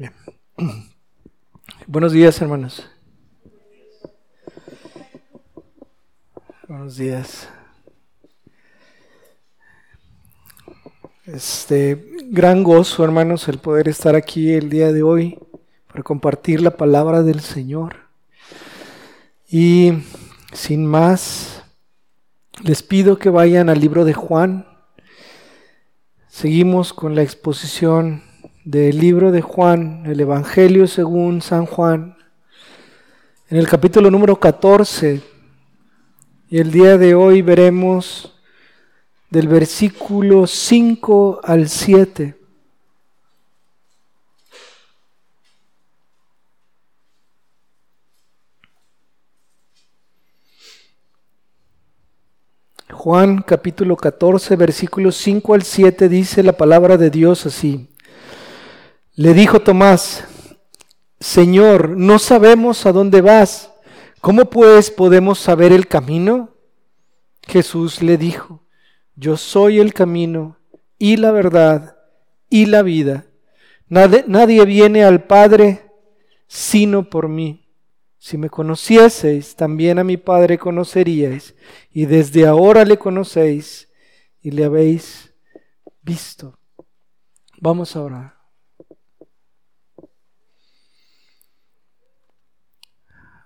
Bien. Buenos días, hermanos. Buenos días. Este gran gozo, hermanos, el poder estar aquí el día de hoy para compartir la palabra del Señor. Y sin más, les pido que vayan al libro de Juan. Seguimos con la exposición del libro de Juan, el Evangelio según San Juan, en el capítulo número 14. Y el día de hoy veremos del versículo 5 al 7. Juan capítulo 14, versículos 5 al 7 dice la palabra de Dios así. Le dijo Tomás, Señor, no sabemos a dónde vas. ¿Cómo pues podemos saber el camino? Jesús le dijo, Yo soy el camino y la verdad y la vida. Nadie, viene al Padre sino por mí. Si me conocieseis, también a mi Padre conoceríais, y desde ahora le conocéis y le habéis visto. Vamos a orar.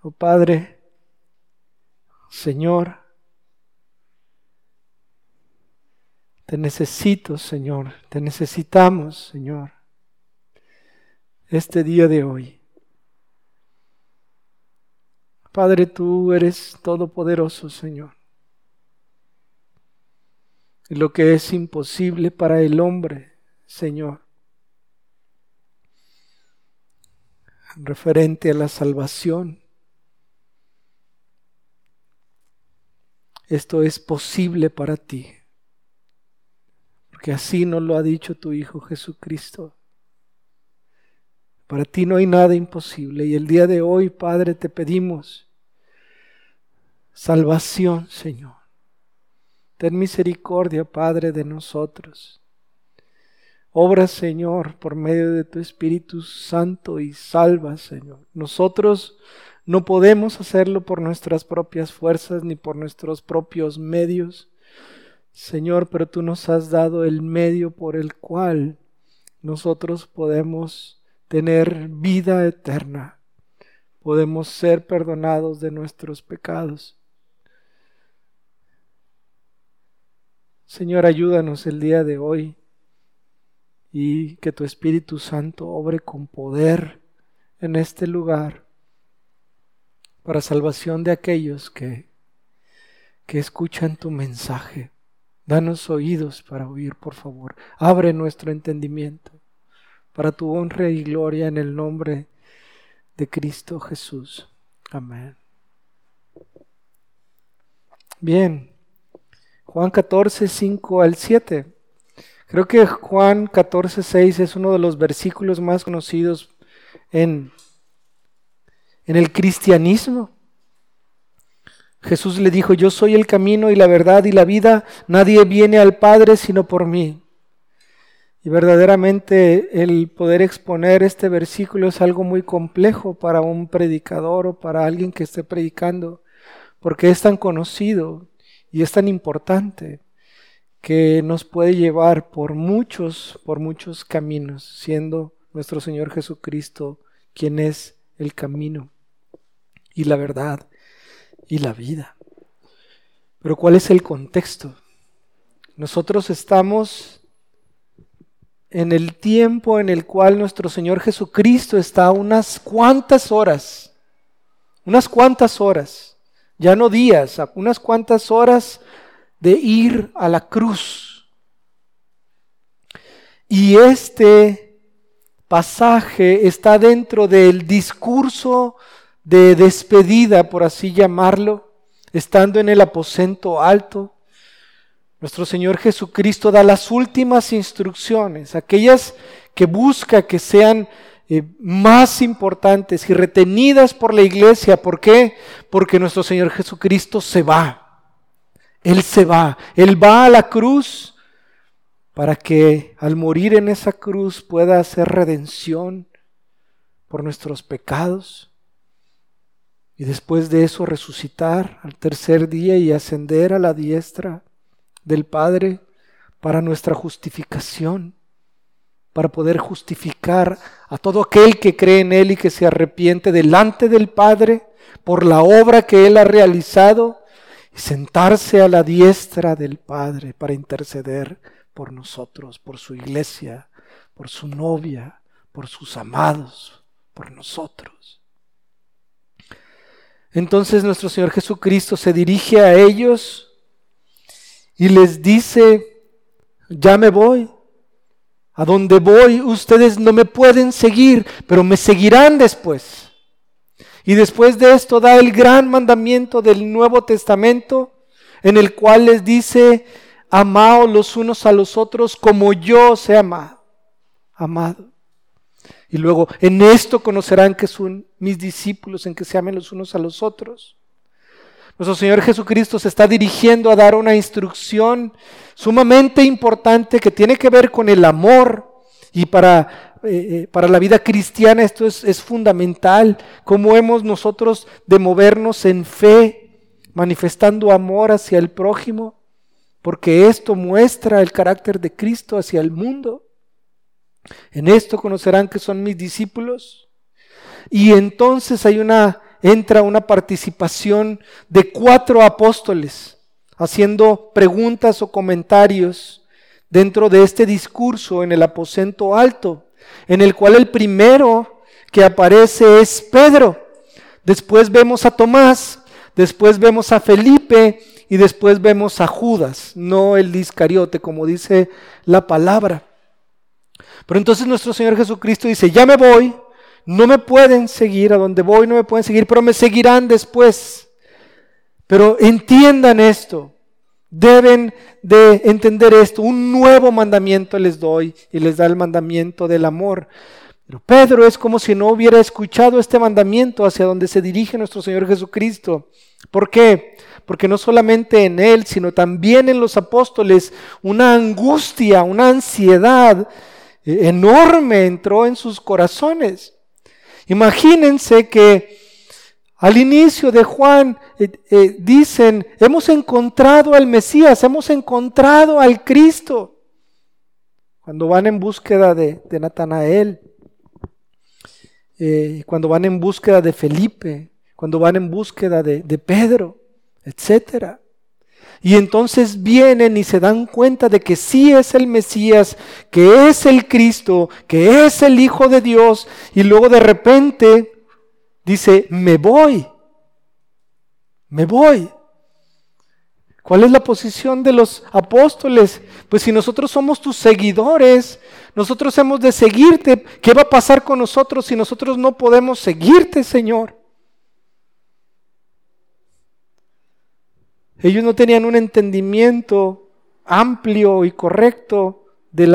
Oh Padre, Señor, te necesito, Señor, te necesitamos, Señor, este día de hoy. Padre, tú eres todopoderoso, Señor. Y lo que es imposible para el hombre, Señor, referente a la salvación, esto es posible para ti, porque así nos lo ha dicho tu Hijo Jesucristo. Para ti no hay nada imposible y el día de hoy, Padre, te pedimos salvación, Señor. Ten misericordia, Padre, de nosotros. Obra, Señor, por medio de tu Espíritu Santo y salva, Señor. Nosotros no podemos hacerlo por nuestras propias fuerzas ni por nuestros propios medios. Señor, pero tú nos has dado el medio por el cual nosotros podemos tener vida eterna. Podemos ser perdonados de nuestros pecados. Señor, ayúdanos el día de hoy y que tu Espíritu Santo obre con poder en este lugar para salvación de aquellos que, que escuchan tu mensaje. Danos oídos para oír, por favor. Abre nuestro entendimiento para tu honra y gloria en el nombre de Cristo Jesús. Amén. Bien, Juan 14, 5 al 7. Creo que Juan 14, 6 es uno de los versículos más conocidos en, en el cristianismo. Jesús le dijo, yo soy el camino y la verdad y la vida, nadie viene al Padre sino por mí. Y verdaderamente el poder exponer este versículo es algo muy complejo para un predicador o para alguien que esté predicando, porque es tan conocido y es tan importante que nos puede llevar por muchos, por muchos caminos, siendo nuestro Señor Jesucristo quien es el camino y la verdad y la vida. Pero ¿cuál es el contexto? Nosotros estamos en el tiempo en el cual nuestro Señor Jesucristo está unas cuantas horas, unas cuantas horas ya no días, unas cuantas horas de ir a la cruz. Y este pasaje está dentro del discurso de despedida, por así llamarlo, estando en el aposento alto. Nuestro Señor Jesucristo da las últimas instrucciones, aquellas que busca que sean eh, más importantes y retenidas por la iglesia. ¿Por qué? Porque nuestro Señor Jesucristo se va. Él se va. Él va a la cruz para que al morir en esa cruz pueda hacer redención por nuestros pecados y después de eso resucitar al tercer día y ascender a la diestra del Padre para nuestra justificación, para poder justificar a todo aquel que cree en Él y que se arrepiente delante del Padre por la obra que Él ha realizado y sentarse a la diestra del Padre para interceder por nosotros, por su iglesia, por su novia, por sus amados, por nosotros. Entonces nuestro Señor Jesucristo se dirige a ellos y les dice, ya me voy. A donde voy ustedes no me pueden seguir, pero me seguirán después. Y después de esto da el gran mandamiento del Nuevo Testamento, en el cual les dice, amaos los unos a los otros como yo os he amado. Amado. Y luego, en esto conocerán que son mis discípulos, en que se amen los unos a los otros. Nuestro Señor Jesucristo se está dirigiendo a dar una instrucción sumamente importante que tiene que ver con el amor. Y para, eh, eh, para la vida cristiana esto es, es fundamental. Cómo hemos nosotros de movernos en fe, manifestando amor hacia el prójimo, porque esto muestra el carácter de Cristo hacia el mundo. En esto conocerán que son mis discípulos. Y entonces hay una, entra una participación de cuatro apóstoles haciendo preguntas o comentarios dentro de este discurso en el aposento alto, en el cual el primero que aparece es Pedro. Después vemos a Tomás, después vemos a Felipe y después vemos a Judas, no el Iscariote, como dice la palabra. Pero entonces nuestro Señor Jesucristo dice, ya me voy, no me pueden seguir, a donde voy no me pueden seguir, pero me seguirán después. Pero entiendan esto, deben de entender esto, un nuevo mandamiento les doy y les da el mandamiento del amor. Pero Pedro es como si no hubiera escuchado este mandamiento hacia donde se dirige nuestro Señor Jesucristo. ¿Por qué? Porque no solamente en él, sino también en los apóstoles, una angustia, una ansiedad enorme entró en sus corazones. Imagínense que al inicio de Juan eh, eh, dicen, hemos encontrado al Mesías, hemos encontrado al Cristo. Cuando van en búsqueda de, Natanael, eh, cuando van en búsqueda de Felipe, cuando van en búsqueda de, de Pedro, etcétera. Y entonces vienen y se dan cuenta de que sí es el Mesías, que es el Cristo, que es el Hijo de Dios. Y luego de repente dice, me voy, me voy. ¿Cuál es la posición de los apóstoles? Pues si nosotros somos tus seguidores, nosotros hemos de seguirte. ¿Qué va a pasar con nosotros si nosotros no podemos seguirte, Señor? Ellos no tenían un entendimiento amplio y correcto de,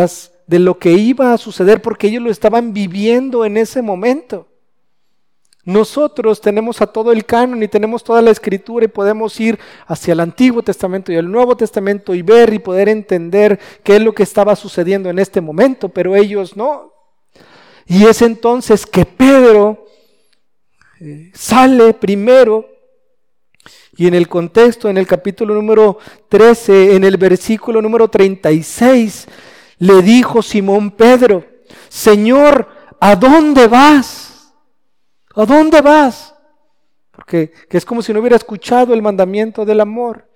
lo que iba a suceder porque ellos lo estaban viviendo en ese momento. Nosotros tenemos a todo el canon y tenemos toda la escritura y podemos ir hacia el Antiguo Testamento y el Nuevo Testamento y ver y poder entender qué es lo que estaba sucediendo en este momento, pero ellos no. Y es entonces que Pedro eh, sale primero y en el contexto, en el capítulo número 13, en el versículo número 36, le dijo Simón Pedro, Señor, ¿a dónde vas? ¿A dónde vas? Porque es como si no hubiera escuchado el mandamiento del amor.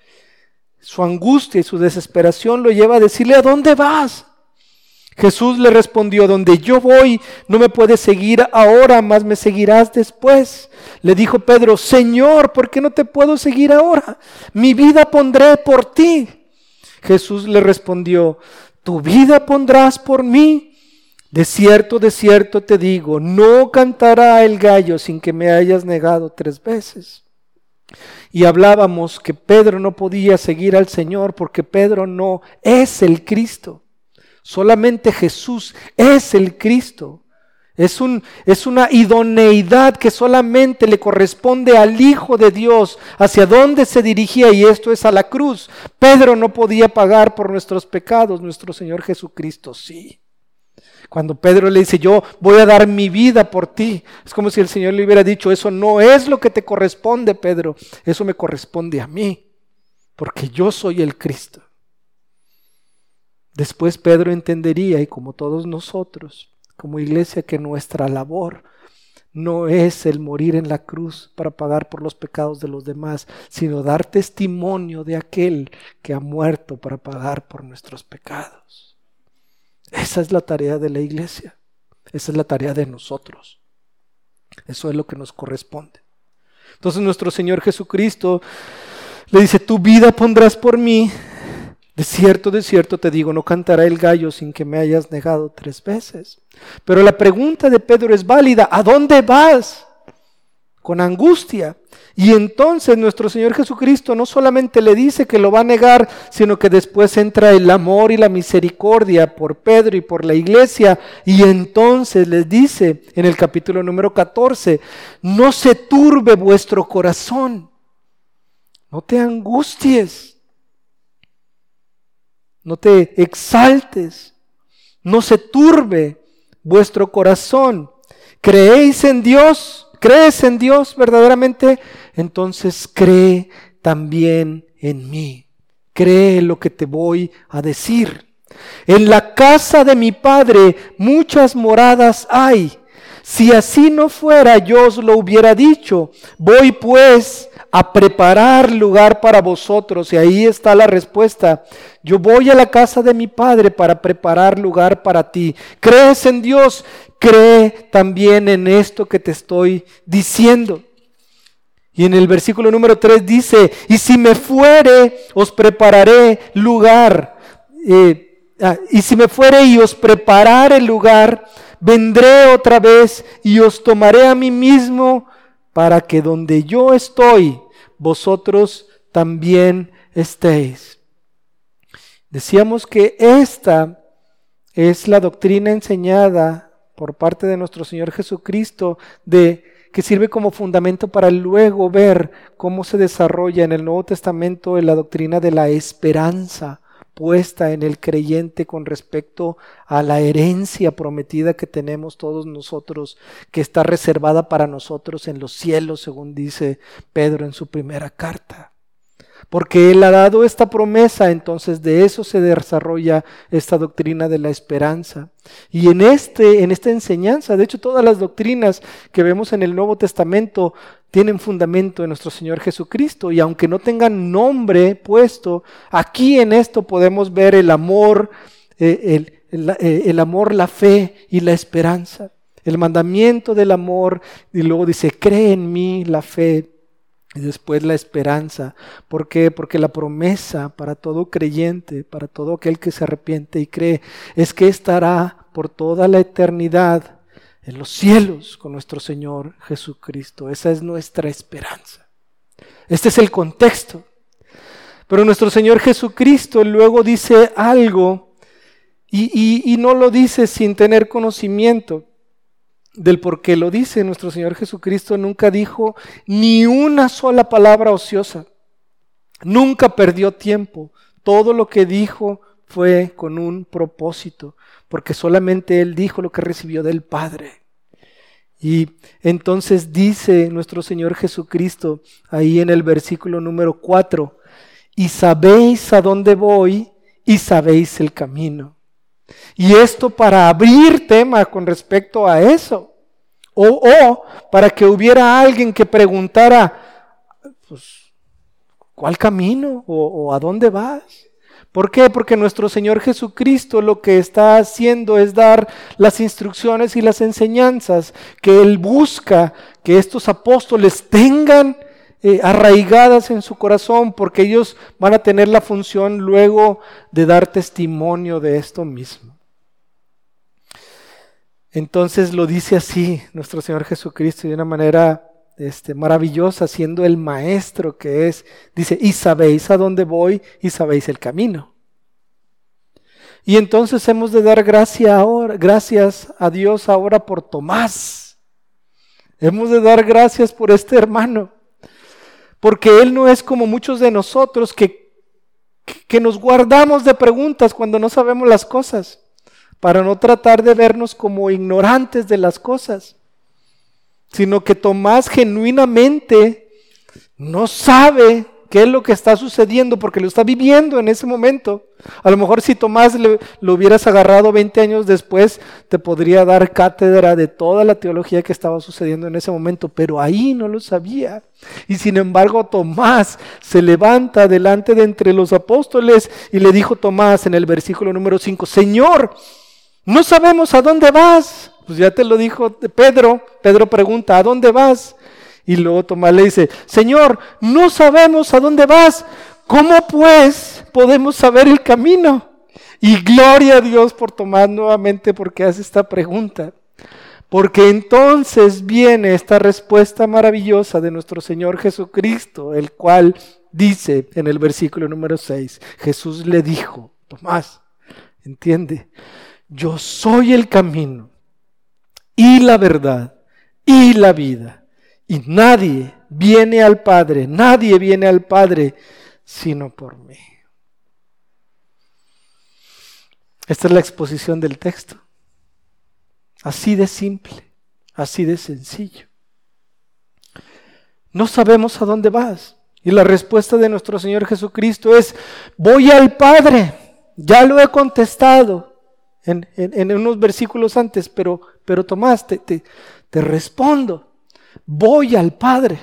Su angustia y su desesperación lo lleva a decirle, ¿a dónde vas? Jesús le respondió, donde yo voy, no me puedes seguir ahora, más me seguirás después. Le dijo Pedro, Señor, ¿por qué no te puedo seguir ahora? Mi vida pondré por ti. Jesús le respondió, tu vida pondrás por mí. De cierto, de cierto te digo, no cantará el gallo sin que me hayas negado tres veces. Y hablábamos que Pedro no podía seguir al Señor porque Pedro no es el Cristo. Solamente Jesús es el Cristo. Es, un, es, una idoneidad que solamente le corresponde al Hijo de Dios, hacia dónde se dirigía, y esto es a la cruz. Pedro no podía pagar por nuestros pecados, nuestro Señor Jesucristo sí. Cuando Pedro le dice, yo voy a dar mi vida por ti, es como si el Señor le hubiera dicho, eso no es lo que te corresponde, Pedro, eso me corresponde a mí, porque yo soy el Cristo. Después Pedro entendería, y como todos nosotros, como iglesia, que nuestra labor no es el morir en la cruz para pagar por los pecados de los demás, sino dar testimonio de aquel que ha muerto para pagar por nuestros pecados. Esa es la tarea de la iglesia, esa es la tarea de nosotros. Eso es lo que nos corresponde. Entonces nuestro Señor Jesucristo le dice, tu vida pondrás por mí. De cierto, de cierto te digo, no cantará el gallo sin que me hayas negado tres veces. Pero la pregunta de Pedro es válida, ¿a dónde vas? Con angustia. Y entonces nuestro Señor Jesucristo no solamente le dice que lo va a negar, sino que después entra el amor y la misericordia por Pedro y por la iglesia. Y entonces les dice en el capítulo número 14, no se turbe vuestro corazón, no te angusties no te exaltes, no se turbe vuestro corazón. ¿Creéis en Dios? ¿Crees en Dios verdaderamente? Entonces cree también en mí. Cree lo que te voy a decir. En la casa de mi Padre muchas moradas hay. Si así no fuera, yo os lo hubiera dicho. Voy pues a preparar lugar para vosotros. Y ahí está la respuesta. Yo voy a la casa de mi Padre para preparar lugar para ti. ¿Crees en Dios? Cree también en esto que te estoy diciendo. Y en el versículo número 3 dice, y si me fuere, os prepararé lugar. Eh, ah, y si me fuere y os prepararé lugar, vendré otra vez y os tomaré a mí mismo para que donde yo estoy, vosotros también estéis. Decíamos que esta es la doctrina enseñada por parte de nuestro Señor Jesucristo de que sirve como fundamento para luego ver cómo se desarrolla en el Nuevo Testamento la doctrina de la esperanza puesta en el creyente con respecto a la herencia prometida que tenemos todos nosotros, que está reservada para nosotros en los cielos, según dice Pedro en su primera carta. Porque Él ha dado esta promesa, entonces de eso se desarrolla esta doctrina de la esperanza. Y en, este, en esta enseñanza, de hecho todas las doctrinas que vemos en el Nuevo Testamento tienen fundamento en nuestro Señor Jesucristo y aunque no tengan nombre puesto, aquí en esto podemos ver el amor, eh, eh, el, amor, la fe y la esperanza. El mandamiento del amor y luego dice, cree en mí la fe y después la esperanza. ¿Por qué? Porque la promesa para todo creyente, para todo aquel que se arrepiente y cree, es que estará por toda la eternidad en los cielos con nuestro Señor Jesucristo. Esa es nuestra esperanza. Este es el contexto. Pero nuestro Señor Jesucristo luego dice algo y, no lo dice sin tener conocimiento del por qué lo dice. Nuestro Señor Jesucristo nunca dijo ni una sola palabra ociosa. Nunca perdió tiempo. Todo lo que dijo fue con un propósito porque solamente Él dijo lo que recibió del Padre. Y entonces dice nuestro Señor Jesucristo ahí en el versículo número 4, y sabéis a dónde voy y sabéis el camino. Y esto para abrir tema con respecto a eso. O, o para que hubiera alguien que preguntara, pues, ¿cuál camino? ¿O, o a dónde vas? ¿Por qué? Porque nuestro Señor Jesucristo lo que está haciendo es dar las instrucciones y las enseñanzas que Él busca que estos apóstoles tengan eh, arraigadas en su corazón, porque ellos van a tener la función luego de dar testimonio de esto mismo. Entonces lo dice así nuestro Señor Jesucristo de una manera este, maravillosa, siendo el maestro que es, dice, y sabéis a dónde voy y sabéis el camino. Y entonces hemos de dar gracia ahora, gracias a Dios ahora por Tomás. Hemos de dar gracias por este hermano, porque él no es como muchos de nosotros que, que nos guardamos de preguntas cuando no sabemos las cosas. para no tratar de vernos como ignorantes de las cosas, sino que Tomás genuinamente no sabe qué es lo que está sucediendo porque lo está viviendo en ese momento. A lo mejor si Tomás lo hubieras agarrado 20 años después, te podría dar cátedra de toda la teología que estaba sucediendo en ese momento, pero ahí no lo sabía. Y sin embargo Tomás se levanta delante de entre los apóstoles y le dijo Tomás en el versículo número 5, Señor, no sabemos a dónde vas. Pues ya te lo dijo Pedro. Pedro pregunta, ¿a dónde vas? Y luego Tomás le dice, Señor, no sabemos a dónde vas. ¿Cómo pues podemos saber el camino? Y gloria a Dios por Tomás nuevamente porque hace esta pregunta. Porque entonces viene esta respuesta maravillosa de nuestro Señor Jesucristo, el cual dice en el versículo número 6, Jesús le dijo, Tomás, entiende, yo soy el camino y la verdad y la vida. Y nadie viene al Padre, nadie viene al Padre sino por mí. Esta es la exposición del texto. Así de simple, así de sencillo. No sabemos a dónde vas. Y la respuesta de nuestro Señor Jesucristo es, voy al Padre. Ya lo he contestado en, unos versículos antes, pero, pero Tomás, te, te respondo voy al Padre.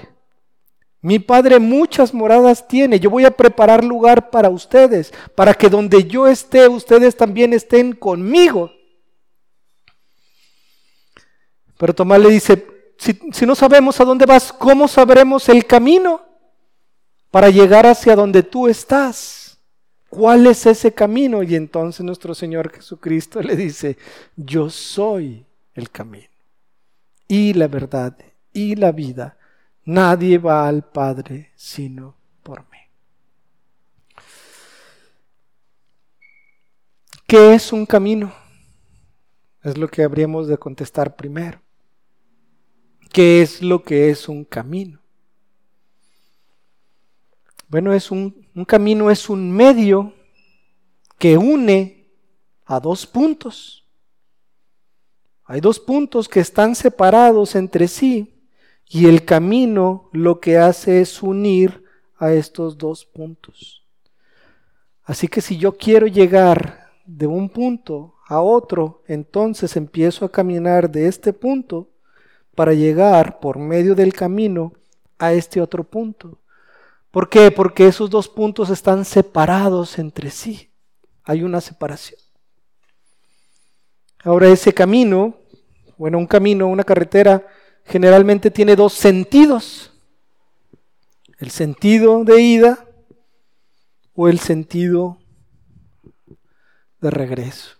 Mi Padre muchas moradas tiene. Yo voy a preparar lugar para ustedes, para que donde yo esté, ustedes también estén conmigo. Pero Tomás le dice, si, si, no sabemos a dónde vas, ¿cómo sabremos el camino para llegar hacia donde tú estás? ¿Cuál es ese camino? Y entonces nuestro Señor Jesucristo le dice, yo soy el camino y la verdad y la vida. Nadie va al Padre sino por mí. ¿Qué es un camino? Es lo que habríamos de contestar primero. ¿Qué es lo que es un camino? Bueno, es un, un camino es un medio que une a dos puntos. Hay dos puntos que están separados entre sí y el camino lo que hace es unir a estos dos puntos. Así que si yo quiero llegar de un punto a otro, entonces empiezo a caminar de este punto para llegar por medio del camino a este otro punto. ¿Por qué? Porque esos dos puntos están separados entre sí. Hay una separación. Ahora ese camino, bueno, un camino, una carretera, generalmente tiene dos sentidos. El sentido de ida o el sentido de regreso.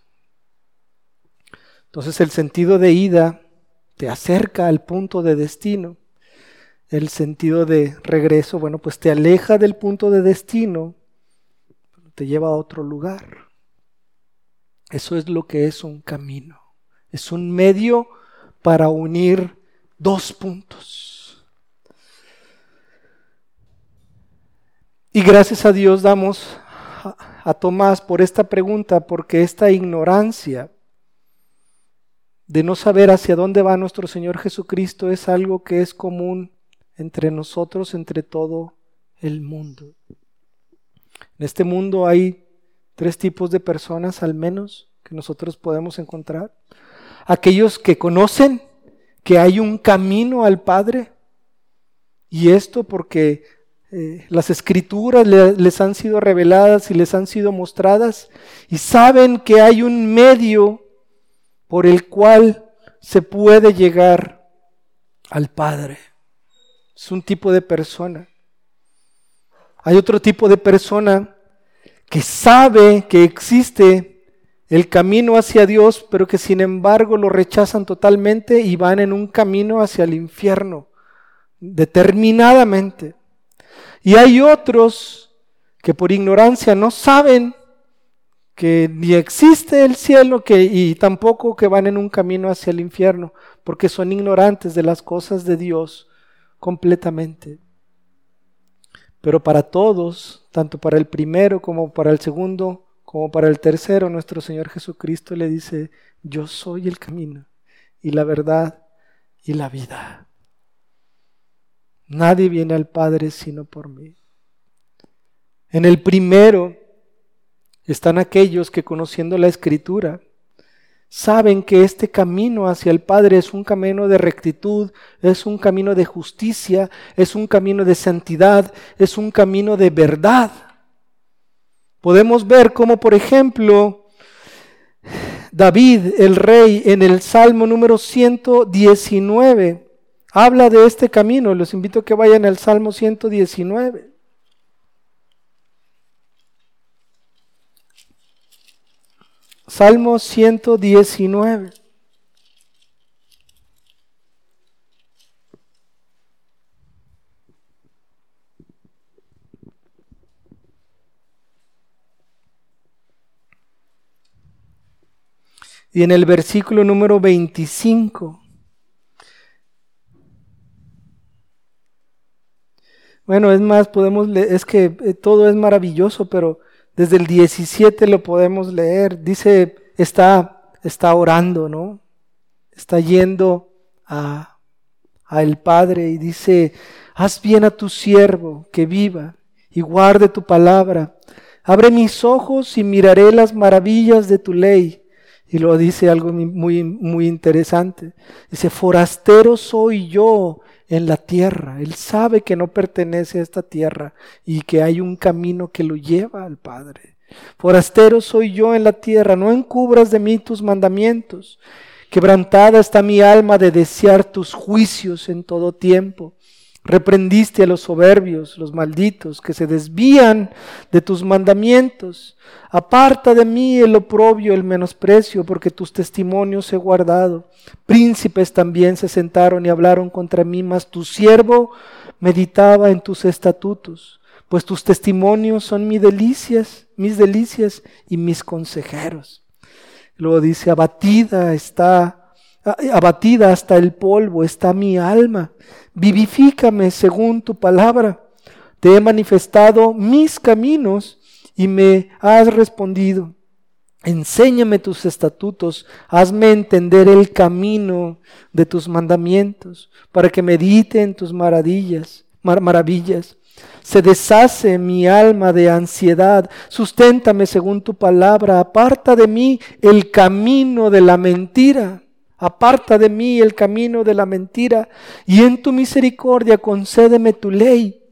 Entonces el sentido de ida te acerca al punto de destino. El sentido de regreso, bueno, pues te aleja del punto de destino, te lleva a otro lugar. Eso es lo que es un camino. Es un medio para unir Dos puntos. Y gracias a Dios damos a, Tomás por esta pregunta, porque esta ignorancia de no saber hacia dónde va nuestro Señor Jesucristo es algo que es común entre nosotros, entre todo el mundo. En este mundo hay tres tipos de personas al menos que nosotros podemos encontrar. Aquellos que conocen que hay un camino al Padre. Y esto porque eh, las escrituras les han sido reveladas y les han sido mostradas y saben que hay un medio por el cual se puede llegar al Padre. Es un tipo de persona. Hay otro tipo de persona que sabe que existe el camino hacia Dios, pero que sin embargo lo rechazan totalmente y van en un camino hacia el infierno, determinadamente. Y hay otros que por ignorancia no saben que ni existe el cielo que, y tampoco que van en un camino hacia el infierno, porque son ignorantes de las cosas de Dios completamente. Pero para todos, tanto para el primero como para el segundo, como para el tercero, nuestro Señor Jesucristo le dice, yo soy el camino y la verdad y la vida. Nadie viene al Padre sino por mí. En el primero están aquellos que conociendo la Escritura, saben que este camino hacia el Padre es un camino de rectitud, es un camino de justicia, es un camino de santidad, es un camino de verdad. Podemos ver cómo, por ejemplo, David, el rey, en el Salmo número 119, habla de este camino. Los invito a que vayan al Salmo 119. Salmo 119. Y en el versículo número 25. Bueno, es más, podemos es que eh, todo es maravilloso, pero desde el 17 lo podemos leer. Dice, está, está orando, ¿no? Está yendo a, a el Padre y dice, haz bien a tu siervo que viva y guarde tu palabra. Abre mis ojos y miraré las maravillas de tu ley. Y lo dice algo muy, muy interesante. Dice, forastero soy yo en la tierra. Él sabe que no pertenece a esta tierra y que hay un camino que lo lleva al Padre. Forastero soy yo en la tierra, no encubras de mí tus mandamientos. Quebrantada está mi alma de desear tus juicios en todo tiempo. Reprendiste a los soberbios, los malditos, que se desvían de tus mandamientos. Aparta de mí el oprobio, el menosprecio, porque tus testimonios he guardado. Príncipes también se sentaron y hablaron contra mí, mas tu siervo meditaba en tus estatutos, pues tus testimonios son mis delicias, mis delicias y mis consejeros. Luego dice, abatida está abatida hasta el polvo está mi alma. Vivifícame según tu palabra. Te he manifestado mis caminos y me has respondido. Enséñame tus estatutos, hazme entender el camino de tus mandamientos, para que medite en tus maravillas, maravillas. Se deshace mi alma de ansiedad, susténtame según tu palabra, aparta de mí el camino de la mentira Aparta de mí el camino de la mentira y en tu misericordia concédeme tu ley.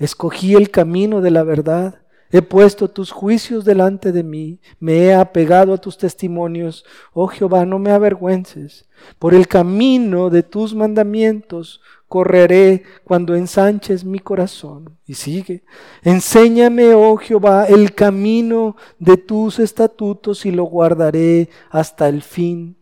Escogí el camino de la verdad. He puesto tus juicios delante de mí, me he apegado a tus testimonios. Oh Jehová, no me avergüences. Por el camino de tus mandamientos correré cuando ensanches mi corazón. Y sigue, enséñame, oh Jehová, el camino de tus estatutos y lo guardaré hasta el fin.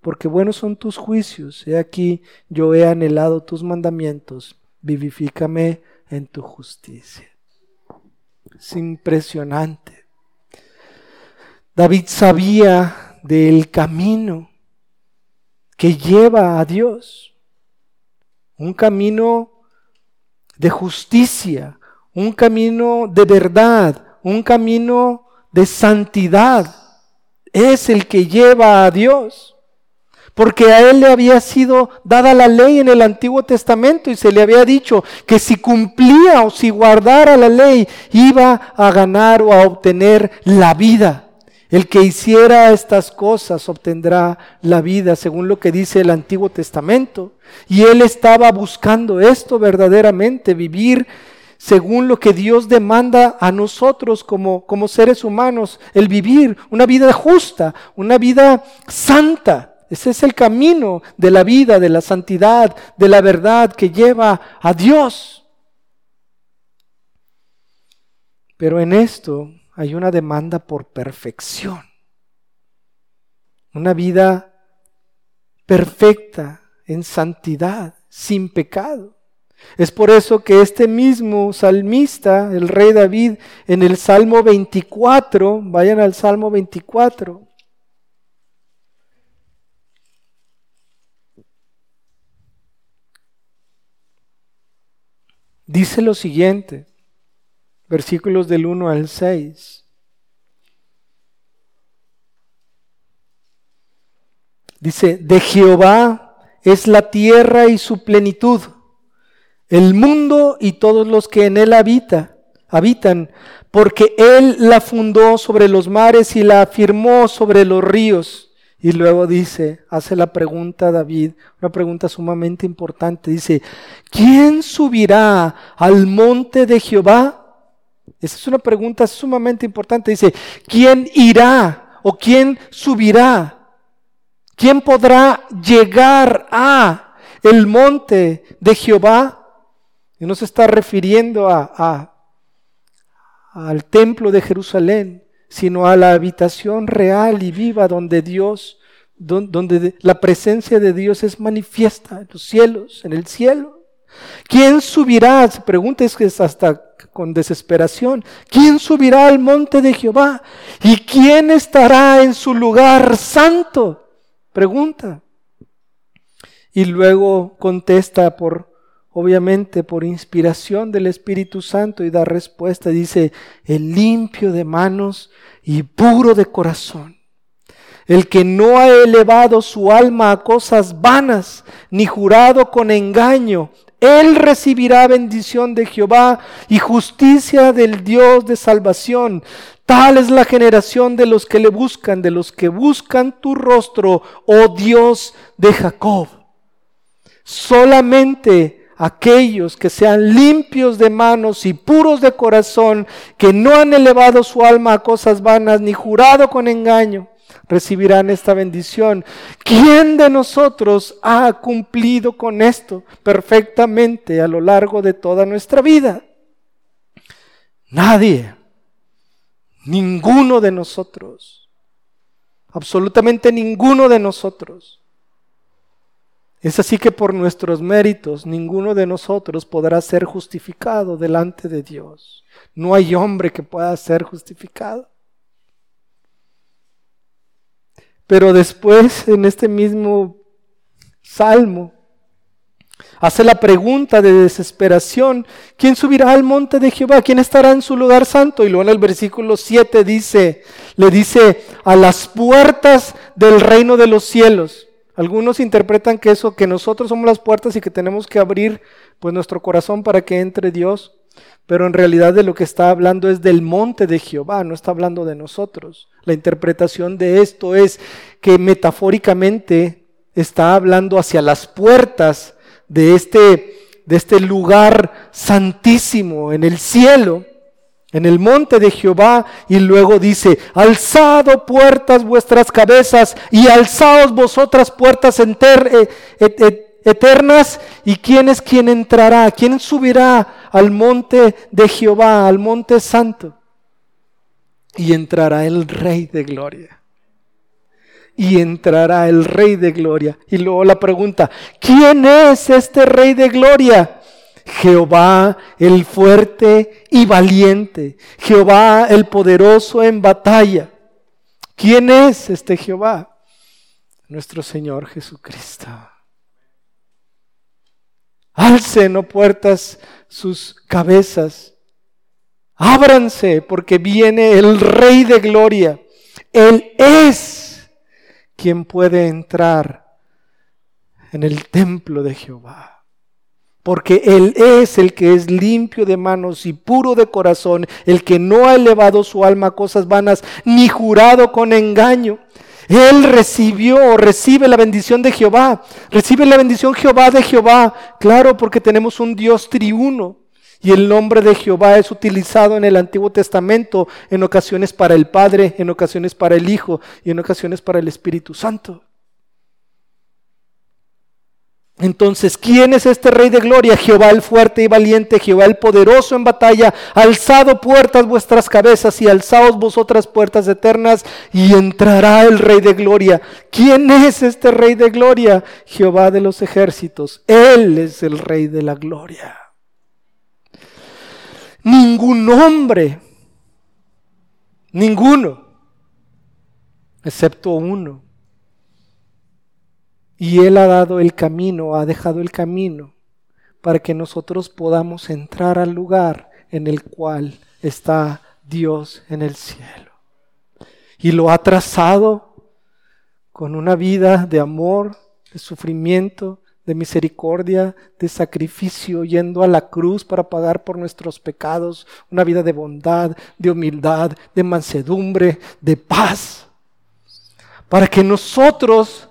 porque buenos son tus juicios. He aquí, yo he anhelado tus mandamientos, vivifícame en tu justicia. Es impresionante. David sabía del camino que lleva a Dios, un camino de justicia, un camino de verdad, un camino de santidad. Es el que lleva a Dios porque a él le había sido dada la ley en el Antiguo Testamento y se le había dicho que si cumplía o si guardara la ley iba a ganar o a obtener la vida. El que hiciera estas cosas obtendrá la vida, según lo que dice el Antiguo Testamento. Y él estaba buscando esto verdaderamente, vivir según lo que Dios demanda a nosotros como, como seres humanos, el vivir una vida justa, una vida santa. Ese es el camino de la vida, de la santidad, de la verdad que lleva a Dios. Pero en esto hay una demanda por perfección. una vida perfecta, en santidad, sin pecado. Es por eso que este mismo salmista, el rey David, en el Salmo 24, vayan al Salmo 24, dice lo siguiente, versículos del 1 al 6. Dice, de Jehová es la tierra y su plenitud, el mundo y todos los que en él habita, habitan, porque él la fundó sobre los mares y la afirmó sobre los ríos. Y luego dice, hace la pregunta David, una pregunta sumamente importante, dice, ¿quién subirá al monte de Jehová? Esa es una pregunta sumamente importante. Dice, ¿quién irá o quién subirá? ¿Quién podrá llegar a el monte de Jehová? Y no se está refiriendo a, al templo de Jerusalén, sino a la habitación real y viva donde Dios, donde la presencia de Dios es manifiesta en los cielos, en el cielo. ¿Quién subirá? Se pregunta es que es hasta con desesperación. ¿Quién subirá al monte de Jehová? ¿Y quién estará en su lugar santo? Pregunta. Y luego contesta por, obviamente, por inspiración del Espíritu Santo y da respuesta. Dice, el limpio de manos y puro de corazón. El que no ha elevado su alma a cosas vanas, ni jurado con engaño, él recibirá bendición de Jehová y justicia del Dios de salvación. Tal es la generación de los que le buscan, de los que buscan tu rostro, oh Dios de Jacob. Solamente aquellos que sean limpios de manos y puros de corazón, que no han elevado su alma a cosas vanas ni jurado con engaño, recibirán esta bendición. ¿Quién de nosotros ha cumplido con esto perfectamente a lo largo de toda nuestra vida? Nadie. Ninguno de nosotros. Absolutamente ninguno de nosotros. Es así que por nuestros méritos ninguno de nosotros podrá ser justificado delante de Dios. No hay hombre que pueda ser justificado. Pero después, en este mismo salmo, Hace la pregunta de desesperación, ¿quién subirá al monte de Jehová? ¿Quién estará en su lugar santo? Y luego en el versículo 7 dice, le dice, a las puertas del reino de los cielos. Algunos interpretan que eso, que nosotros somos las puertas y que tenemos que abrir pues nuestro corazón para que entre Dios. Pero en realidad de lo que está hablando es del monte de Jehová, no está hablando de nosotros. La interpretación de esto es que metafóricamente está hablando hacia las puertas de este, de este lugar santísimo en el cielo, en el monte de Jehová, y luego dice, alzado puertas vuestras cabezas y alzaos vosotras puertas eh, eternas, y quién es quien entrará, quién subirá al monte de Jehová, al monte santo, y entrará el Rey de Gloria y entrará el Rey de Gloria. Y luego la pregunta, ¿quién es este Rey de Gloria? Jehová el fuerte y valiente, Jehová el poderoso en batalla. ¿Quién es este Jehová? Nuestro Señor Jesucristo. Alcen, no puertas, sus cabezas. Ábranse porque viene el Rey de Gloria. Él es ¿quién puede entrar en el templo de Jehová? Porque Él es el que es limpio de manos y puro de corazón, el que no ha elevado su alma a cosas vanas, ni jurado con engaño. Él recibió o recibe la bendición de Jehová. Recibe la bendición Jehová de Jehová. Claro, porque tenemos un Dios triuno. Y el nombre de Jehová es utilizado en el Antiguo Testamento en ocasiones para el Padre, en ocasiones para el Hijo y en ocasiones para el Espíritu Santo. Entonces, ¿quién es este Rey de Gloria? Jehová el fuerte y valiente, Jehová el poderoso en batalla. Alzado puertas vuestras cabezas y alzaos vosotras puertas eternas y entrará el Rey de Gloria. ¿Quién es este Rey de Gloria? Jehová de los ejércitos. Él es el Rey de la Gloria. Ningún hombre, ninguno, excepto uno y Él ha dado el camino, ha dejado el camino para que nosotros podamos entrar al lugar en el cual está Dios en el cielo. Y lo ha trazado con una vida de amor, de sufrimiento, de misericordia, de sacrificio, yendo a la cruz para pagar por nuestros pecados, una vida de bondad, de humildad, de mansedumbre, de paz, para que nosotros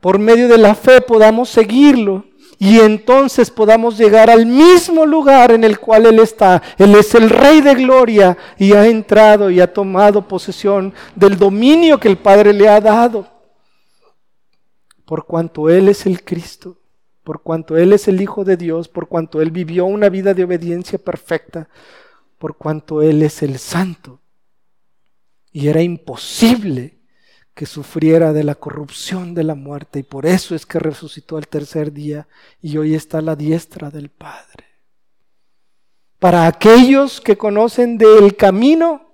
por medio de la fe podamos seguirlo y entonces podamos llegar al mismo lugar en el cual Él está. Él es el Rey de Gloria y ha entrado y ha tomado posesión del dominio que el Padre le ha dado. Por cuanto Él es el Cristo, por cuanto Él es el Hijo de Dios, por cuanto Él vivió una vida de obediencia perfecta, por cuanto Él es el Santo. Y era imposible que sufriera de la corrupción de la muerte y por eso es que resucitó al tercer día y hoy está a la diestra del Padre. Para aquellos que conocen del camino,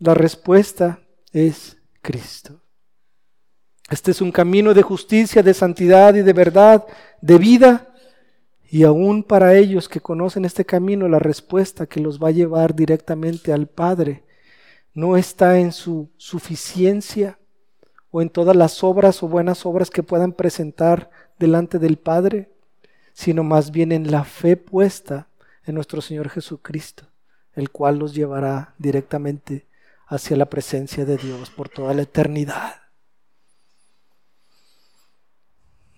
la respuesta es Cristo. Este es un camino de justicia, de santidad y de verdad, de vida. Y aún para ellos que conocen este camino, la respuesta que los va a llevar directamente al Padre no está en su suficiencia o en todas las obras o buenas obras que puedan presentar delante del Padre, sino más bien en la fe puesta en nuestro Señor Jesucristo, el cual los llevará directamente hacia la presencia de Dios por toda la eternidad.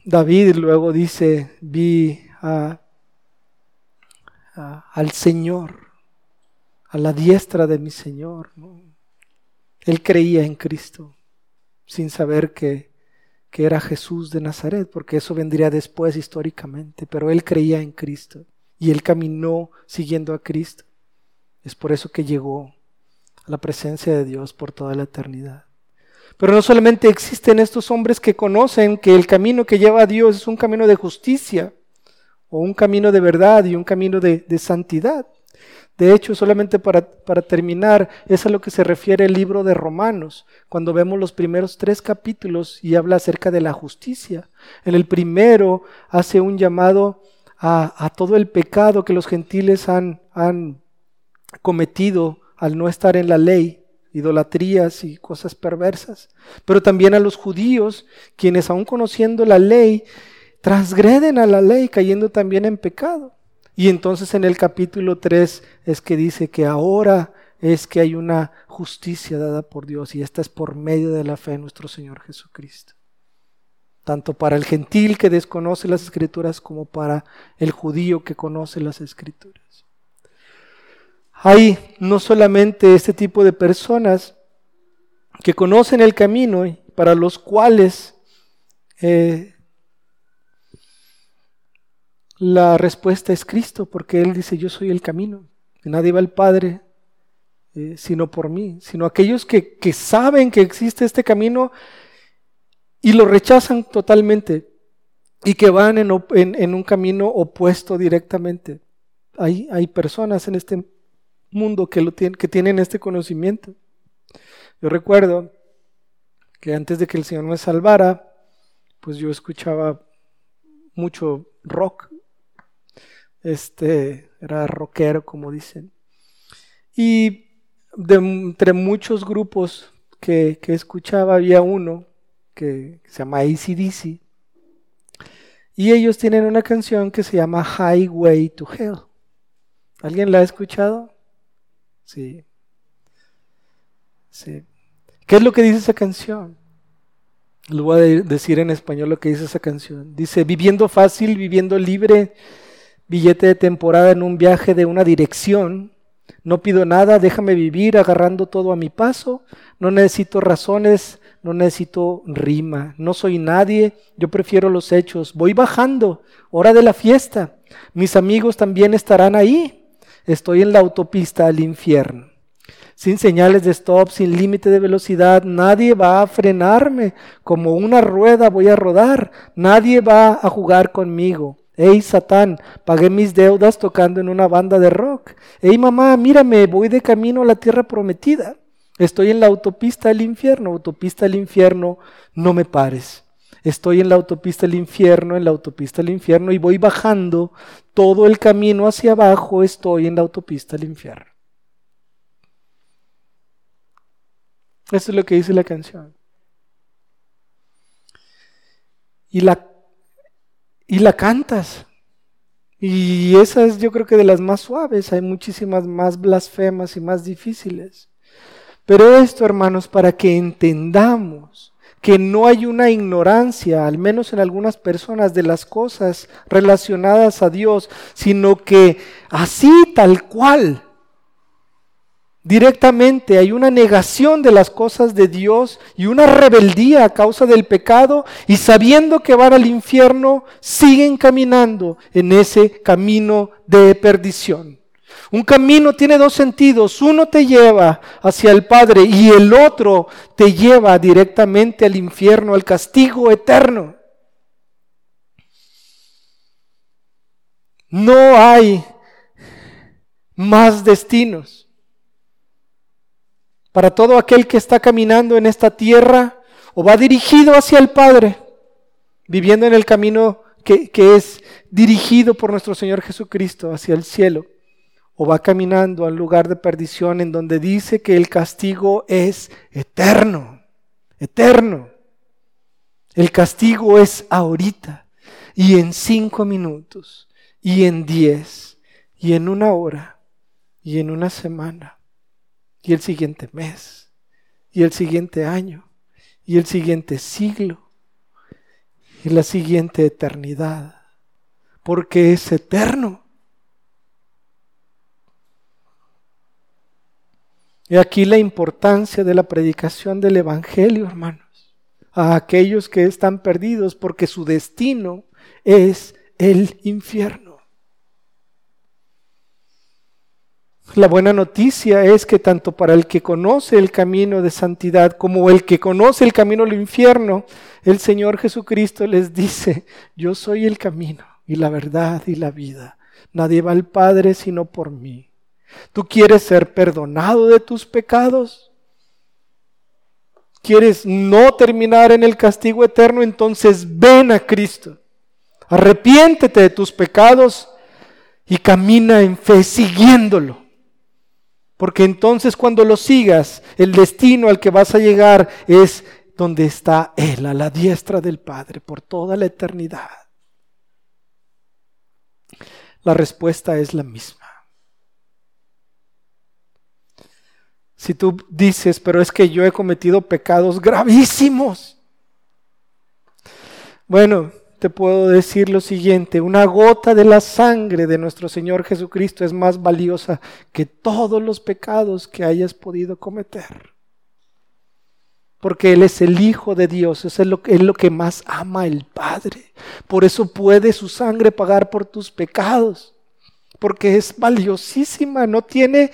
David luego dice, vi al Señor, a la diestra de mi Señor. Él creía en Cristo sin saber que, que era Jesús de Nazaret, porque eso vendría después históricamente, pero él creía en Cristo y él caminó siguiendo a Cristo. Es por eso que llegó a la presencia de Dios por toda la eternidad. Pero no solamente existen estos hombres que conocen que el camino que lleva a Dios es un camino de justicia, o un camino de verdad y un camino de, de santidad. De hecho, solamente para, terminar, es a lo que se refiere el libro de Romanos, cuando vemos los primeros tres capítulos y habla acerca de la justicia. En el primero hace un llamado a, todo el pecado que los gentiles han, han cometido al no estar en la ley, idolatrías y cosas perversas, pero también a los judíos, quienes aun conociendo la ley, transgreden a la ley, cayendo también en pecado. Y entonces en el capítulo 3 es que dice que ahora es que hay una justicia dada por Dios y esta es por medio de la fe en nuestro Señor Jesucristo. Tanto para el gentil que desconoce las escrituras como para el judío que conoce las escrituras. Hay no solamente este tipo de personas que conocen el camino y para los cuales eh, la respuesta es Cristo, porque Él dice, yo soy el camino. Nadie va al Padre eh, sino por mí, sino aquellos que, saben que existe este camino y lo rechazan totalmente y que van en, un camino opuesto directamente. Hay, hay, personas en este mundo que, lo tienen, que tienen este conocimiento. Yo recuerdo que antes de que el Señor me salvara, pues yo escuchaba mucho rock este, era rockero, como dicen. Y de, entre muchos grupos que, escuchaba había uno que, se llama ACDC. Y ellos tienen una canción que se llama Highway to Hell. ¿Alguien la ha escuchado? Sí. Sí. ¿Qué es lo que dice esa canción? Lo voy a decir en español lo que dice esa canción. Dice, viviendo fácil, viviendo libre, billete de temporada en un viaje de una dirección. No pido nada, déjame vivir agarrando todo a mi paso. No necesito razones no necesito rima, no soy nadie, yo prefiero los hechos. Voy bajando, hora de la fiesta. Mis amigos también estarán ahí. Estoy en la autopista al infierno. Sin señales de stop, sin límite de velocidad, nadie va a frenarme. Como una rueda voy a rodar. Nadie va a jugar conmigo. Hey Satán, pagué mis deudas tocando en una banda de rock. Hey mamá, mírame, voy de camino a la tierra prometida. Estoy en la autopista del infierno, autopista del infierno, no me pares. Estoy en la autopista del infierno, en la autopista del infierno y voy bajando todo el camino hacia abajo, estoy en la autopista del infierno. Eso es lo que dice la canción. Y la, y la cantas. Y esa es yo creo que de las más suaves. Hay muchísimas más blasfemas y más difíciles. Pero esto, hermanos, para que entendamos que no hay una ignorancia, al menos en algunas personas, de las cosas relacionadas a Dios, sino que así tal cual, directamente hay una negación de las cosas de Dios y una rebeldía a causa del pecado y sabiendo que van al infierno, siguen caminando en ese camino de perdición. Un camino tiene dos sentidos. Uno te lleva hacia el Padre y el otro te lleva directamente al infierno, al castigo eterno. No hay más destinos. Para todo aquel que está caminando en esta tierra o va dirigido hacia el Padre, viviendo en el camino que, es dirigido por nuestro Señor Jesucristo hacia el cielo o va caminando al lugar de perdición en donde dice que el castigo es eterno, eterno. El castigo es ahorita y en cinco minutos y en diez y en una hora y en una semana y el siguiente mes y el siguiente año y el siguiente siglo y la siguiente eternidad, porque es eterno. Y aquí la importancia de la predicación del Evangelio, hermanos, a aquellos que están perdidos porque su destino es el infierno. La buena noticia es que tanto para el que conoce el camino de santidad como el que conoce el camino al infierno, el Señor Jesucristo les dice, yo soy el camino y la verdad y la vida. Nadie va al Padre sino por mí. ¿Tú quieres ser perdonado de tus pecados? ¿Quieres no terminar en el castigo eterno? Entonces ven a Cristo. Arrepiéntete de tus pecados y camina en fe siguiéndolo. Porque entonces cuando lo sigas, el destino al que vas a llegar es donde está Él, a la diestra del Padre, por toda la eternidad. La respuesta es la misma. Si tú dices, pero es que yo he cometido pecados gravísimos. Bueno, te puedo decir lo siguiente, una gota de la sangre de nuestro Señor Jesucristo es más valiosa que todos los pecados que hayas podido cometer. Porque Él es el Hijo de Dios, es lo, es lo que más ama el Padre. Por eso puede su sangre pagar por tus pecados. Porque es valiosísima, no tiene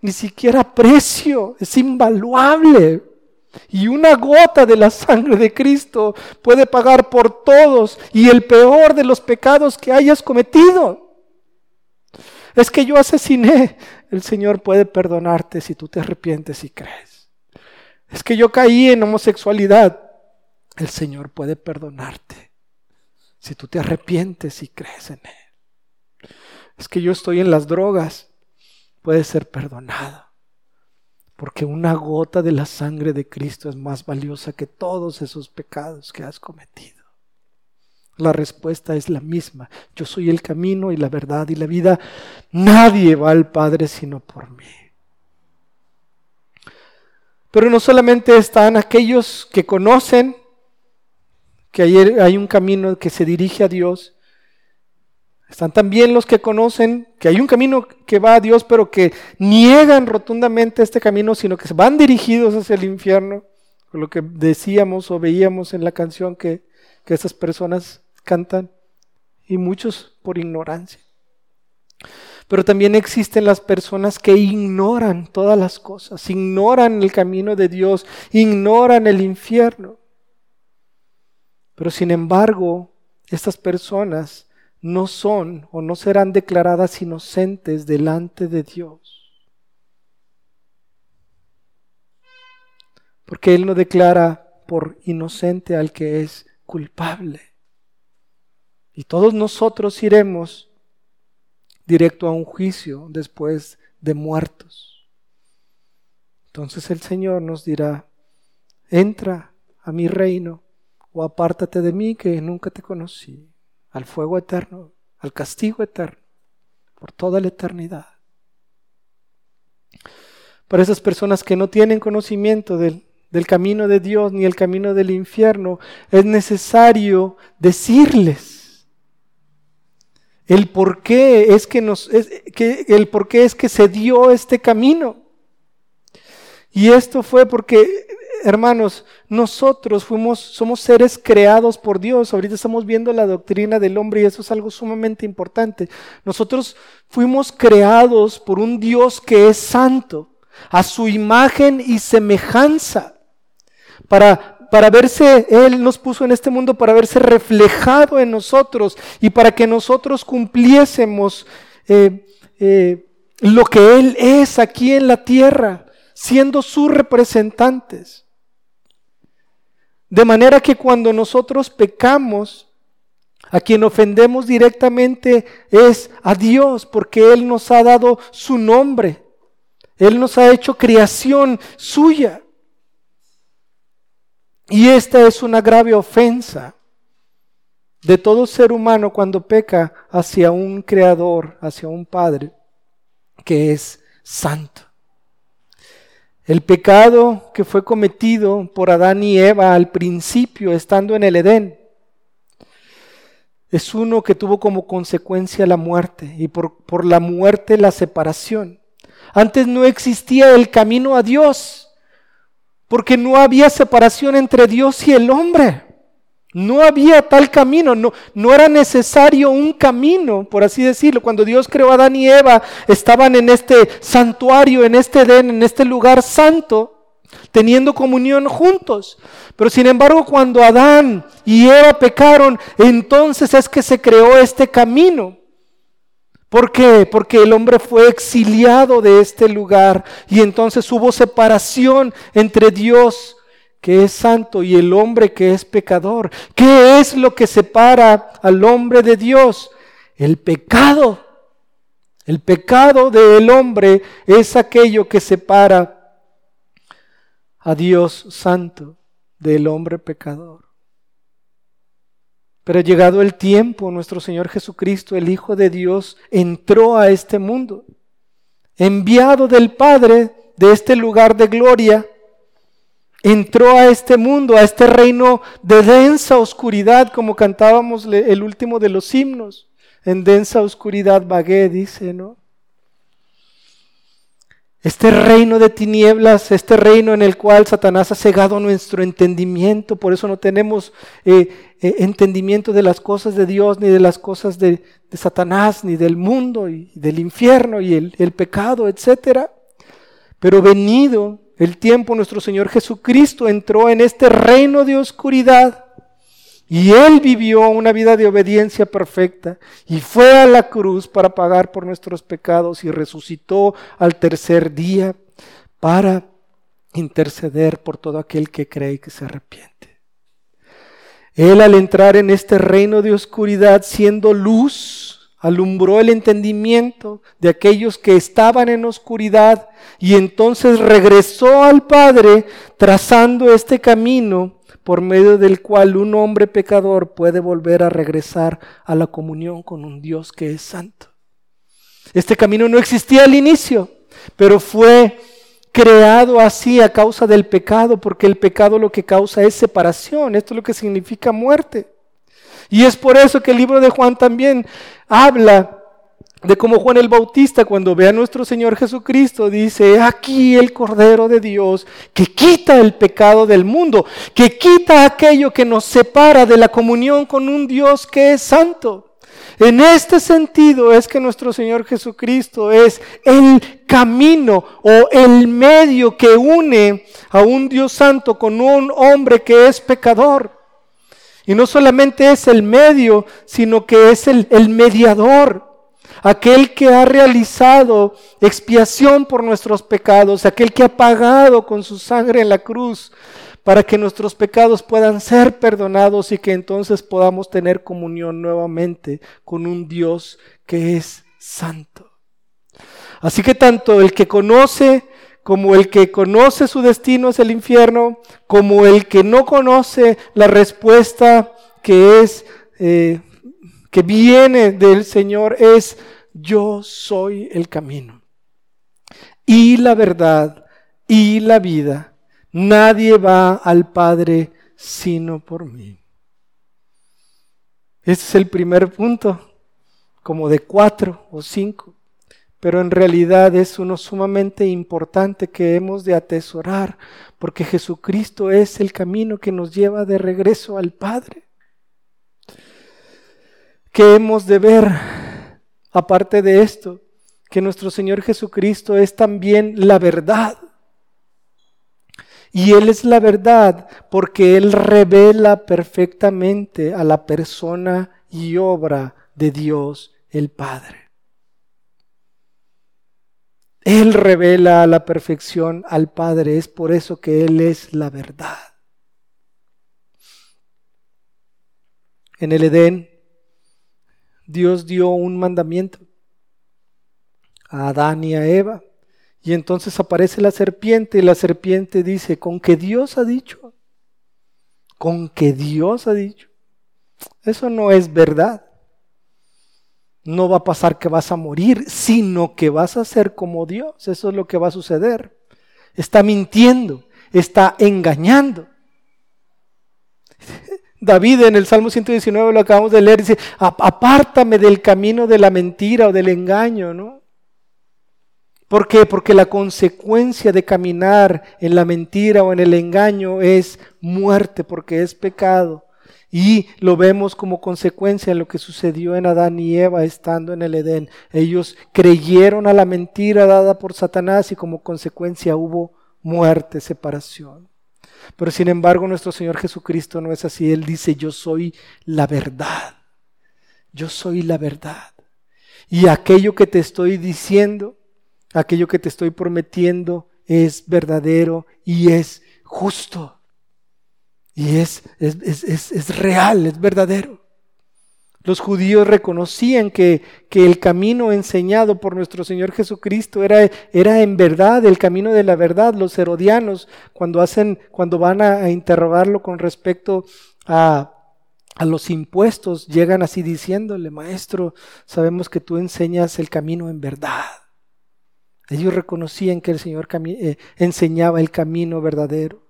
ni siquiera precio, es invaluable. Y una gota de la sangre de Cristo puede pagar por todos y el peor de los pecados que hayas cometido. Es que yo asesiné. El Señor puede perdonarte si tú te arrepientes y crees. Es que yo caí en homosexualidad. El Señor puede perdonarte si tú te arrepientes y crees en Él. Es que yo estoy en las drogas puede ser perdonado. Porque una gota de la sangre de Cristo es más valiosa que todos esos pecados que has cometido. La respuesta es la misma. Yo soy el camino y la verdad y la vida. Nadie va al Padre sino por mí. Pero no solamente están aquellos que conocen que hay un camino que se dirige a Dios, están también los que conocen que hay un camino que va a Dios, pero que niegan rotundamente este camino, sino que van dirigidos hacia el infierno. lo que decíamos o veíamos en la canción que, que esas personas cantan, y muchos por ignorancia. Pero también existen las personas que ignoran todas las cosas, ignoran el camino de Dios, ignoran el infierno. Pero sin embargo, estas personas no son o no serán declaradas inocentes delante de Dios. Porque Él no declara por inocente al que es culpable. Y todos nosotros iremos directo a un juicio después de muertos. Entonces el Señor nos dirá, entra a mi reino o apártate de mí que nunca te conocí, al fuego eterno, al castigo eterno, por toda la eternidad. Para esas personas que no tienen conocimiento del, del camino de Dios ni el camino del infierno, es necesario decirles el por qué es que nos que el por qué es que se dio este camino. Y esto fue porque hermanos, nosotros fuimos, somos seres creados por Dios. Ahorita estamos viendo la doctrina del hombre y eso es algo sumamente importante. Nosotros fuimos creados por un Dios que es santo, a su imagen y semejanza, para, para verse, Él nos puso en este mundo para verse reflejado en nosotros y para que nosotros cumpliésemos eh, eh, lo que Él es aquí en la tierra, siendo sus representantes. De manera que cuando nosotros pecamos, a quien ofendemos directamente es a Dios, porque Él nos ha dado su nombre. Él nos ha hecho creación suya. Y esta es una grave ofensa de todo ser humano cuando peca hacia un creador, hacia un Padre que es santo. El pecado que fue cometido por Adán y Eva al principio, estando en el Edén, es uno que tuvo como consecuencia la muerte y por, la muerte la separación. Antes no existía el camino a Dios, porque no había separación entre Dios y el hombre. No había tal camino, no, no era necesario un camino, por así decirlo. Cuando Dios creó a Adán y Eva, estaban en este santuario, en este Edén, en este lugar santo, teniendo comunión juntos. Pero sin embargo, cuando Adán y Eva pecaron, entonces es que se creó este camino. ¿Por qué? Porque el hombre fue exiliado de este lugar y entonces hubo separación entre Dios que es santo y el hombre que es pecador. ¿Qué es lo que separa al hombre de Dios? El pecado. El pecado del hombre es aquello que separa a Dios santo del hombre pecador. Pero llegado el tiempo, nuestro Señor Jesucristo, el Hijo de Dios, entró a este mundo, enviado del Padre de este lugar de gloria entró a este mundo, a este reino de densa oscuridad, como cantábamos el último de los himnos. En densa oscuridad vagué, dice, ¿no? Este reino de tinieblas, este reino en el cual Satanás ha cegado nuestro entendimiento, por eso no tenemos eh, eh, entendimiento de las cosas de Dios, ni de las cosas de, Satanás, ni del mundo, y del infierno, y el, el pecado, etc. Pero venido el tiempo nuestro Señor Jesucristo entró en este reino de oscuridad y Él vivió una vida de obediencia perfecta y fue a la cruz para pagar por nuestros pecados y resucitó al tercer día para interceder por todo aquel que cree y que se arrepiente. Él al entrar en este reino de oscuridad siendo luz, alumbró el entendimiento de aquellos que estaban en oscuridad y entonces regresó al Padre trazando este camino por medio del cual un hombre pecador puede volver a regresar a la comunión con un Dios que es santo. Este camino no existía al inicio, pero fue creado así a causa del pecado, porque el pecado lo que causa es separación, esto es lo que significa muerte. Y es por eso que el libro de Juan también habla de cómo Juan el Bautista cuando ve a nuestro Señor Jesucristo dice, aquí el Cordero de Dios que quita el pecado del mundo, que quita aquello que nos separa de la comunión con un Dios que es santo. En este sentido es que nuestro Señor Jesucristo es el camino o el medio que une a un Dios santo con un hombre que es pecador. Y no solamente es el medio, sino que es el, mediador aquel que ha realizado expiación por nuestros pecados, aquel que ha pagado con su sangre en la cruz para que nuestros pecados puedan ser perdonados y que entonces podamos tener comunión nuevamente con un Dios que es santo. Así que tanto el que conoce como el que conoce su destino es el infierno, como el que no conoce la respuesta que es eh, que viene del Señor es yo soy el camino y la verdad y la vida. Nadie va al Padre sino por mí. Ese es el primer punto, como de cuatro o cinco, pero en realidad es uno sumamente importante que hemos de atesorar, porque Jesucristo es el camino que nos lleva de regreso al Padre. ¿Qué hemos de ver aparte de esto? Que nuestro Señor Jesucristo es también la verdad. Y Él es la verdad porque Él revela perfectamente a la persona y obra de Dios el Padre. Él revela a la perfección al Padre, es por eso que Él es la verdad. En el Edén, Dios dio un mandamiento a Adán y a Eva. Y entonces aparece la serpiente y la serpiente dice, con que Dios ha dicho, con que Dios ha dicho. Eso no es verdad. No va a pasar que vas a morir, sino que vas a ser como Dios. Eso es lo que va a suceder. Está mintiendo, está engañando. David en el Salmo 119 lo acabamos de leer, dice, apártame del camino de la mentira o del engaño, ¿no? ¿Por qué? Porque la consecuencia de caminar en la mentira o en el engaño es muerte, porque es pecado. Y lo vemos como consecuencia en lo que sucedió en Adán y Eva estando en el Edén. Ellos creyeron a la mentira dada por Satanás y como consecuencia hubo muerte, separación. Pero sin embargo nuestro Señor Jesucristo no es así. Él dice, yo soy la verdad. Yo soy la verdad. Y aquello que te estoy diciendo aquello que te estoy prometiendo es verdadero y es justo. Y es, es, real, es verdadero. Los judíos reconocían que, que, el camino enseñado por nuestro Señor Jesucristo era, era, en verdad el camino de la verdad. Los herodianos, cuando, hacen, cuando van a, interrogarlo con respecto a, a los impuestos, llegan así diciéndole, Maestro, sabemos que tú enseñas el camino en verdad. Ellos reconocían que el Señor eh, enseñaba el camino verdadero.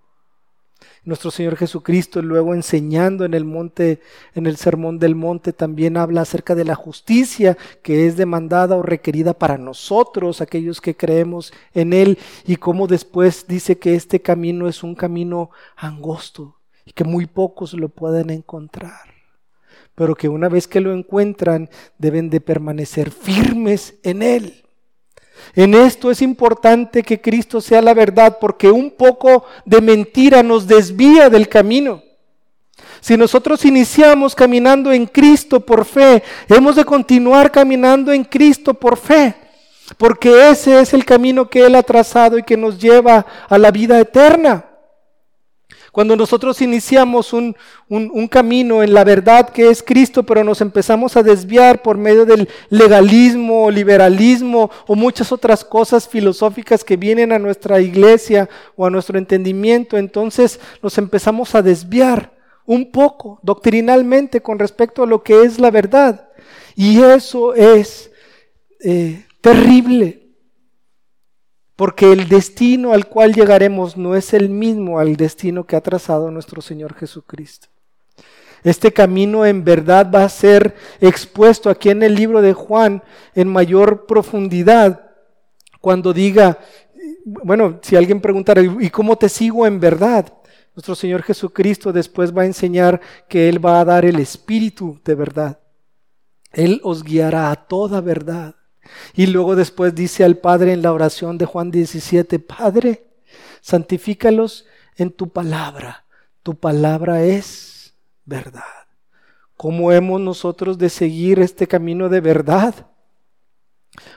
Nuestro Señor Jesucristo luego enseñando en el monte, en el sermón del monte, también habla acerca de la justicia que es demandada o requerida para nosotros, aquellos que creemos en Él, y cómo después dice que este camino es un camino angosto y que muy pocos lo pueden encontrar, pero que una vez que lo encuentran deben de permanecer firmes en Él. En esto es importante que Cristo sea la verdad porque un poco de mentira nos desvía del camino. Si nosotros iniciamos caminando en Cristo por fe, hemos de continuar caminando en Cristo por fe, porque ese es el camino que Él ha trazado y que nos lleva a la vida eterna. Cuando nosotros iniciamos un, camino en la verdad que es Cristo, pero nos empezamos a desviar por medio del legalismo, liberalismo o muchas otras cosas filosóficas que vienen a nuestra iglesia o a nuestro entendimiento, entonces nos empezamos a desviar un poco doctrinalmente con respecto a lo que es la verdad. Y eso es eh, terrible. Porque el destino al cual llegaremos no es el mismo al destino que ha trazado nuestro Señor Jesucristo. Este camino en verdad va a ser expuesto aquí en el libro de Juan en mayor profundidad cuando diga, bueno, si alguien preguntara, ¿y cómo te sigo en verdad? Nuestro Señor Jesucristo después va a enseñar que Él va a dar el Espíritu de verdad. Él os guiará a toda verdad. Y luego después dice al Padre en la oración de Juan 17, Padre, santifícalos en tu palabra. Tu palabra es verdad. ¿Cómo hemos nosotros de seguir este camino de verdad?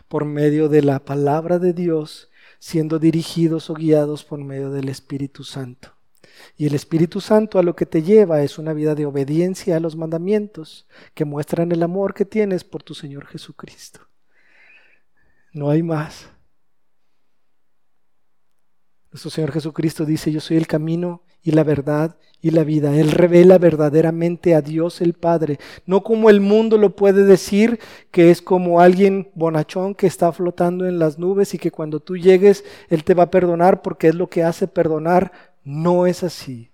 Por medio de la palabra de Dios, siendo dirigidos o guiados por medio del Espíritu Santo. Y el Espíritu Santo a lo que te lleva es una vida de obediencia a los mandamientos que muestran el amor que tienes por tu Señor Jesucristo. No hay más. Nuestro Señor Jesucristo dice, yo soy el camino y la verdad y la vida. Él revela verdaderamente a Dios el Padre, no como el mundo lo puede decir, que es como alguien bonachón que está flotando en las nubes y que cuando tú llegues, Él te va a perdonar porque es lo que hace perdonar. No es así.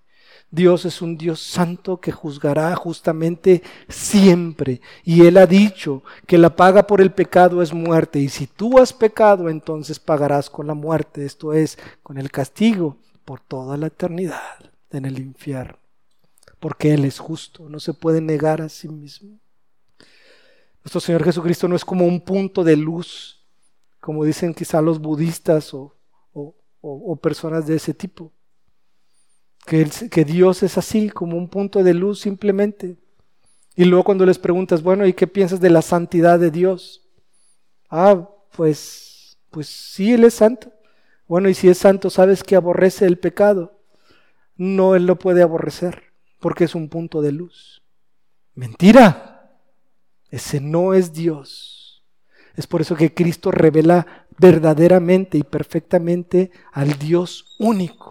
Dios es un Dios santo que juzgará justamente siempre. Y Él ha dicho que la paga por el pecado es muerte. Y si tú has pecado, entonces pagarás con la muerte. Esto es, con el castigo por toda la eternidad en el infierno. Porque Él es justo, no se puede negar a sí mismo. Nuestro Señor Jesucristo no es como un punto de luz, como dicen quizá los budistas o, o personas de ese tipo que, Dios es así, como un punto de luz simplemente. Y luego cuando les preguntas, bueno, ¿y qué piensas de la santidad de Dios? Ah, pues, pues sí, Él es santo. Bueno, y si es santo, ¿sabes que aborrece el pecado? No, Él lo puede aborrecer, porque es un punto de luz. Mentira. Ese no es Dios. Es por eso que Cristo revela verdaderamente y perfectamente al Dios único.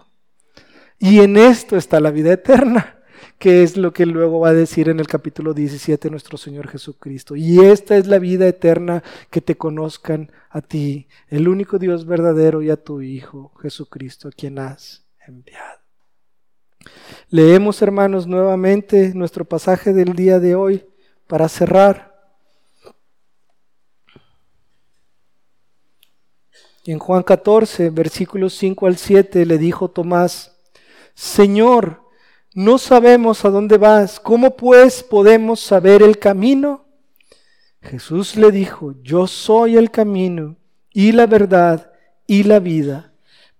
Y en esto está la vida eterna, que es lo que luego va a decir en el capítulo 17 nuestro Señor Jesucristo. Y esta es la vida eterna, que te conozcan a ti, el único Dios verdadero, y a tu Hijo Jesucristo, a quien has enviado. Leemos, hermanos, nuevamente nuestro pasaje del día de hoy para cerrar. En Juan 14, versículos 5 al 7, le dijo Tomás, Señor, no sabemos a dónde vas, ¿cómo pues podemos saber el camino? Jesús le dijo, yo soy el camino y la verdad y la vida.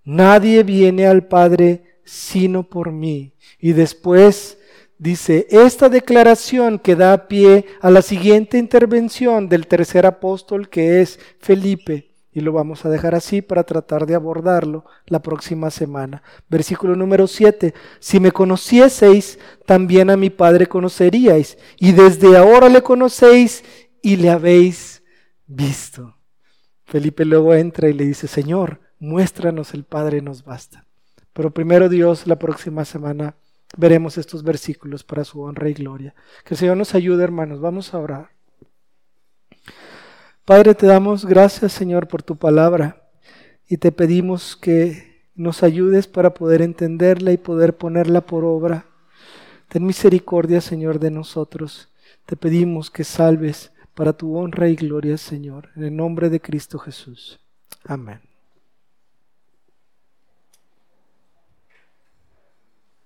Nadie viene al Padre sino por mí. Y después dice, esta declaración que da pie a la siguiente intervención del tercer apóstol que es Felipe y lo vamos a dejar así para tratar de abordarlo la próxima semana. Versículo número 7. Si me conocieseis, también a mi Padre conoceríais, y desde ahora le conocéis y le habéis visto. Felipe luego entra y le dice, Señor, muéstranos el Padre, nos basta. Pero primero Dios, la próxima semana veremos estos versículos para su honra y gloria. Que el Señor nos ayude, hermanos. Vamos a orar. Padre, te damos gracias, Señor, por tu palabra y te pedimos que nos ayudes para poder entenderla y poder ponerla por obra. Ten misericordia, Señor, de nosotros. Te pedimos que salves para tu honra y gloria, Señor, en el nombre de Cristo Jesús. Amén.